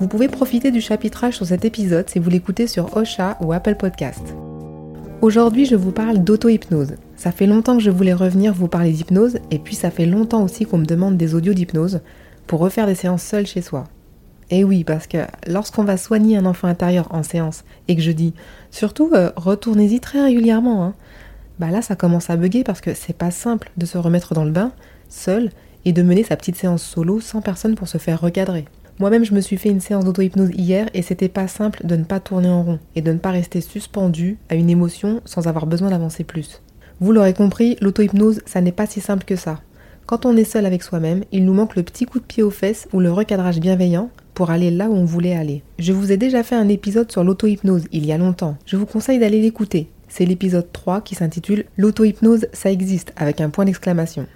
Vous pouvez profiter du chapitrage sur cet épisode si vous l'écoutez sur Ocha ou Apple Podcast. Aujourd'hui, je vous parle d'auto-hypnose. Ça fait longtemps que je voulais revenir vous parler d'hypnose et puis ça fait longtemps aussi qu'on me demande des audios d'hypnose pour refaire des séances seules chez soi. Et oui, parce que lorsqu'on va soigner un enfant intérieur en séance et que je dis surtout euh, retournez-y très régulièrement, hein, bah là ça commence à bugger parce que c'est pas simple de se remettre dans le bain seul et de mener sa petite séance solo sans personne pour se faire recadrer. Moi-même, je me suis fait une séance d'auto-hypnose hier et c'était pas simple de ne pas tourner en rond et de ne pas rester suspendu à une émotion sans avoir besoin d'avancer plus. Vous l'aurez compris, l'auto-hypnose, ça n'est pas si simple que ça. Quand on est seul avec soi-même, il nous manque le petit coup de pied aux fesses ou le recadrage bienveillant pour aller là où on voulait aller. Je vous ai déjà fait un épisode sur l'auto-hypnose il y a longtemps. Je vous conseille d'aller l'écouter. C'est l'épisode 3 qui s'intitule L'auto-hypnose, ça existe avec un point d'exclamation.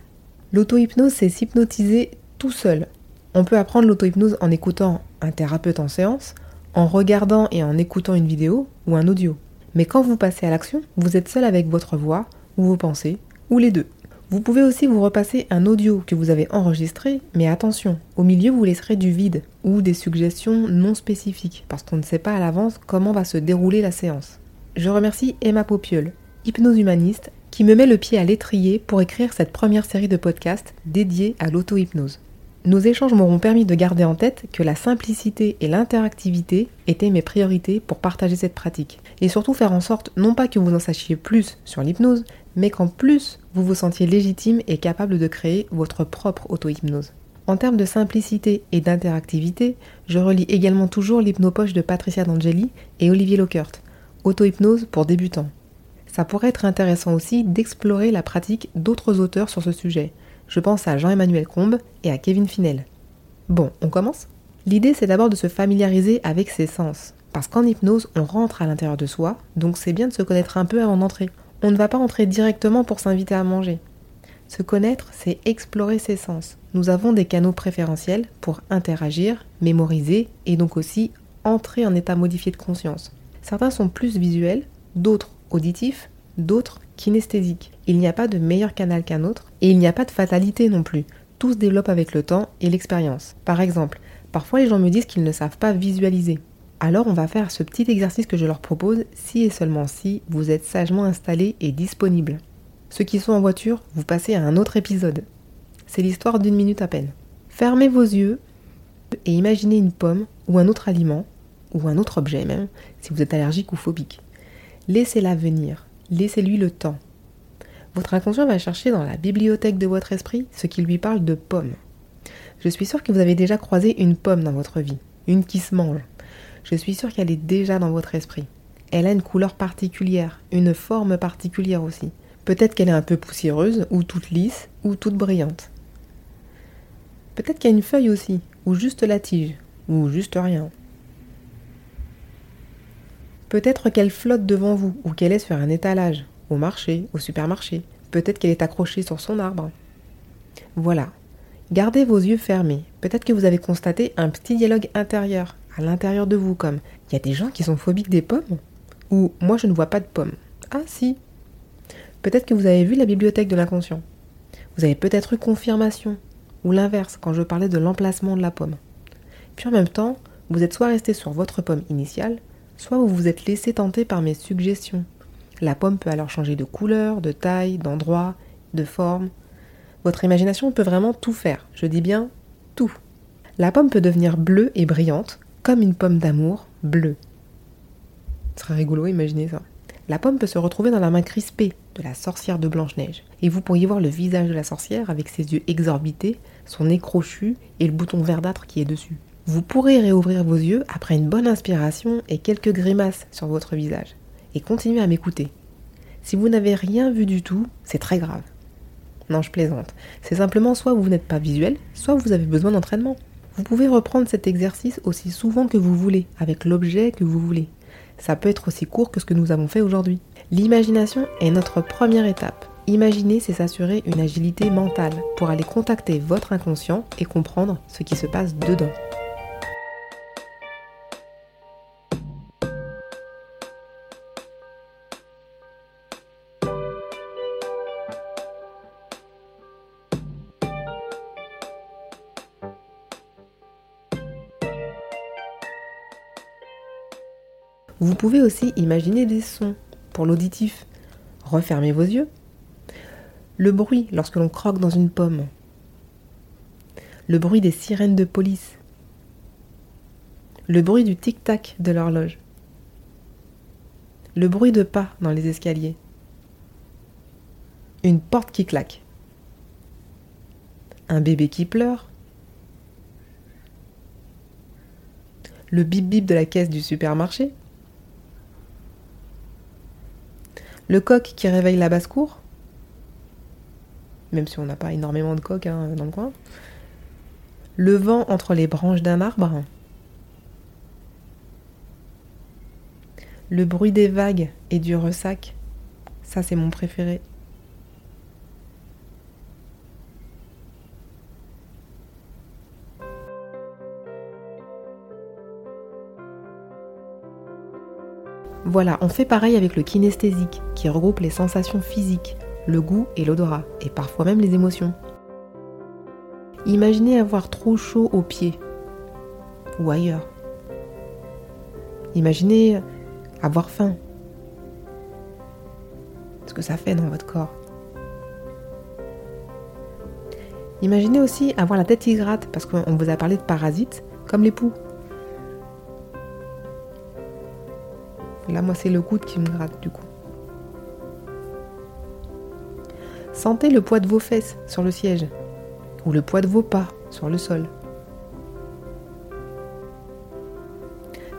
L'auto-hypnose, c'est s'hypnotiser tout seul, on peut apprendre l'auto-hypnose en écoutant un thérapeute en séance, en regardant et en écoutant une vidéo ou un audio. Mais quand vous passez à l'action, vous êtes seul avec votre voix ou vos pensées, ou les deux. Vous pouvez aussi vous repasser un audio que vous avez enregistré, mais attention, au milieu vous laisserez du vide ou des suggestions non spécifiques, parce qu'on ne sait pas à l'avance comment va se dérouler la séance. Je remercie Emma Popiol, hypnose humaniste, qui me met le pied à l'étrier pour écrire cette première série de podcasts dédiée à l'auto-hypnose. Nos échanges m'auront permis de garder en tête que la simplicité et l'interactivité étaient mes priorités pour partager cette pratique. Et surtout faire en sorte non pas que vous en sachiez plus sur l'hypnose, mais qu'en plus vous vous sentiez légitime et capable de créer votre propre auto-hypnose. En termes de simplicité et d'interactivité, je relis également toujours l'hypnopoche de Patricia D'Angeli et Olivier Lockert, Auto-hypnose pour débutants. Ça pourrait être intéressant aussi d'explorer la pratique d'autres auteurs sur ce sujet, je pense à Jean-Emmanuel Combe et à Kevin Finel. Bon, on commence? L'idée c'est d'abord de se familiariser avec ses sens. Parce qu'en hypnose, on rentre à l'intérieur de soi, donc c'est bien de se connaître un peu avant d'entrer. On ne va pas entrer directement pour s'inviter à manger. Se connaître, c'est explorer ses sens. Nous avons des canaux préférentiels pour interagir, mémoriser et donc aussi entrer en état modifié de conscience. Certains sont plus visuels, d'autres auditifs, d'autres kinesthésiques. Il n'y a pas de meilleur canal qu'un autre et il n'y a pas de fatalité non plus. Tout se développe avec le temps et l'expérience. Par exemple, parfois les gens me disent qu'ils ne savent pas visualiser. Alors on va faire ce petit exercice que je leur propose si et seulement si vous êtes sagement installé et disponible. Ceux qui sont en voiture, vous passez à un autre épisode. C'est l'histoire d'une minute à peine. Fermez vos yeux et imaginez une pomme ou un autre aliment, ou un autre objet même, si vous êtes allergique ou phobique. Laissez-la venir. Laissez-lui le temps. Votre inconscient va chercher dans la bibliothèque de votre esprit ce qui lui parle de pommes. Je suis sûre que vous avez déjà croisé une pomme dans votre vie, une qui se mange. Je suis sûre qu'elle est déjà dans votre esprit. Elle a une couleur particulière, une forme particulière aussi. Peut-être qu'elle est un peu poussiéreuse, ou toute lisse, ou toute brillante. Peut-être qu'il y a une feuille aussi, ou juste la tige, ou juste rien. Peut-être qu'elle flotte devant vous ou qu'elle est sur un étalage, au marché, au supermarché. Peut-être qu'elle est accrochée sur son arbre. Voilà. Gardez vos yeux fermés. Peut-être que vous avez constaté un petit dialogue intérieur, à l'intérieur de vous, comme il y a des gens qui sont phobiques des pommes? Ou moi je ne vois pas de pommes. Ah si. Peut-être que vous avez vu la bibliothèque de l'inconscient. Vous avez peut-être eu confirmation. Ou l'inverse, quand je parlais de l'emplacement de la pomme. Puis en même temps, vous êtes soit resté sur votre pomme initiale, soit vous vous êtes laissé tenter par mes suggestions. La pomme peut alors changer de couleur, de taille, d'endroit, de forme. Votre imagination peut vraiment tout faire, je dis bien tout. La pomme peut devenir bleue et brillante, comme une pomme d'amour bleue. Ce serait rigolo, imaginez ça. La pomme peut se retrouver dans la main crispée de la sorcière de Blanche-Neige, et vous pourriez voir le visage de la sorcière avec ses yeux exorbités, son nez crochu et le bouton verdâtre qui est dessus. Vous pourrez réouvrir vos yeux après une bonne inspiration et quelques grimaces sur votre visage. Et continuez à m'écouter. Si vous n'avez rien vu du tout, c'est très grave. Non, je plaisante. C'est simplement soit vous n'êtes pas visuel, soit vous avez besoin d'entraînement. Vous pouvez reprendre cet exercice aussi souvent que vous voulez, avec l'objet que vous voulez. Ça peut être aussi court que ce que nous avons fait aujourd'hui. L'imagination est notre première étape. Imaginer, c'est s'assurer une agilité mentale pour aller contacter votre inconscient et comprendre ce qui se passe dedans. Vous pouvez aussi imaginer des sons pour l'auditif. Refermez vos yeux. Le bruit lorsque l'on croque dans une pomme. Le bruit des sirènes de police. Le bruit du tic-tac de l'horloge. Le bruit de pas dans les escaliers. Une porte qui claque. Un bébé qui pleure. Le bip bip de la caisse du supermarché. Le coq qui réveille la basse-cour, même si on n'a pas énormément de coqs hein, dans le coin. Le vent entre les branches d'un arbre. Le bruit des vagues et du ressac. Ça, c'est mon préféré. Voilà, on fait pareil avec le kinesthésique, qui regroupe les sensations physiques, le goût et l'odorat, et parfois même les émotions. Imaginez avoir trop chaud aux pieds ou ailleurs. Imaginez avoir faim. Ce que ça fait dans votre corps. Imaginez aussi avoir la tête qui parce qu'on vous a parlé de parasites comme les poux. Là, moi, c'est le coude qui me gratte du coup. Sentez le poids de vos fesses sur le siège ou le poids de vos pas sur le sol.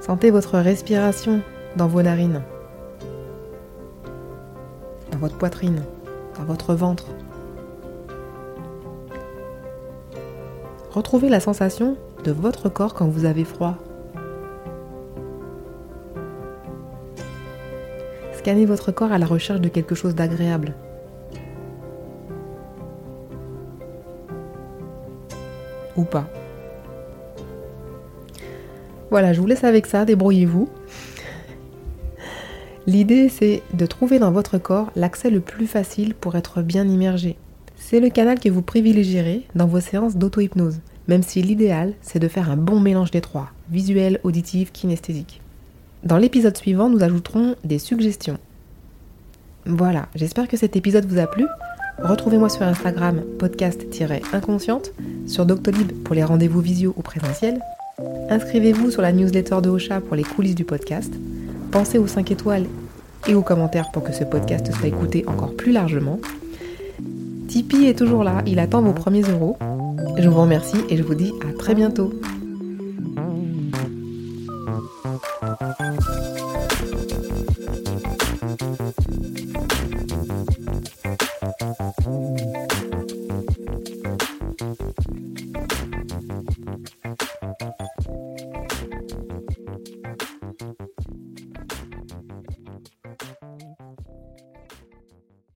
Sentez votre respiration dans vos narines, dans votre poitrine, dans votre ventre. Retrouvez la sensation de votre corps quand vous avez froid Scannez votre corps à la recherche de quelque chose d'agréable. Ou pas. Voilà, je vous laisse avec ça, débrouillez-vous. L'idée, c'est de trouver dans votre corps l'accès le plus facile pour être bien immergé. C'est le canal que vous privilégierez dans vos séances d'auto-hypnose, même si l'idéal, c'est de faire un bon mélange des trois, visuel, auditif, kinesthésique. Dans l'épisode suivant, nous ajouterons des suggestions. Voilà, j'espère que cet épisode vous a plu. Retrouvez-moi sur Instagram podcast-inconsciente, sur Doctolib pour les rendez-vous visio ou présentiels. Inscrivez-vous sur la newsletter de Ocha pour les coulisses du podcast. Pensez aux 5 étoiles et aux commentaires pour que ce podcast soit écouté encore plus largement. Tipeee est toujours là, il attend vos premiers euros. Je vous remercie et je vous dis à très bientôt.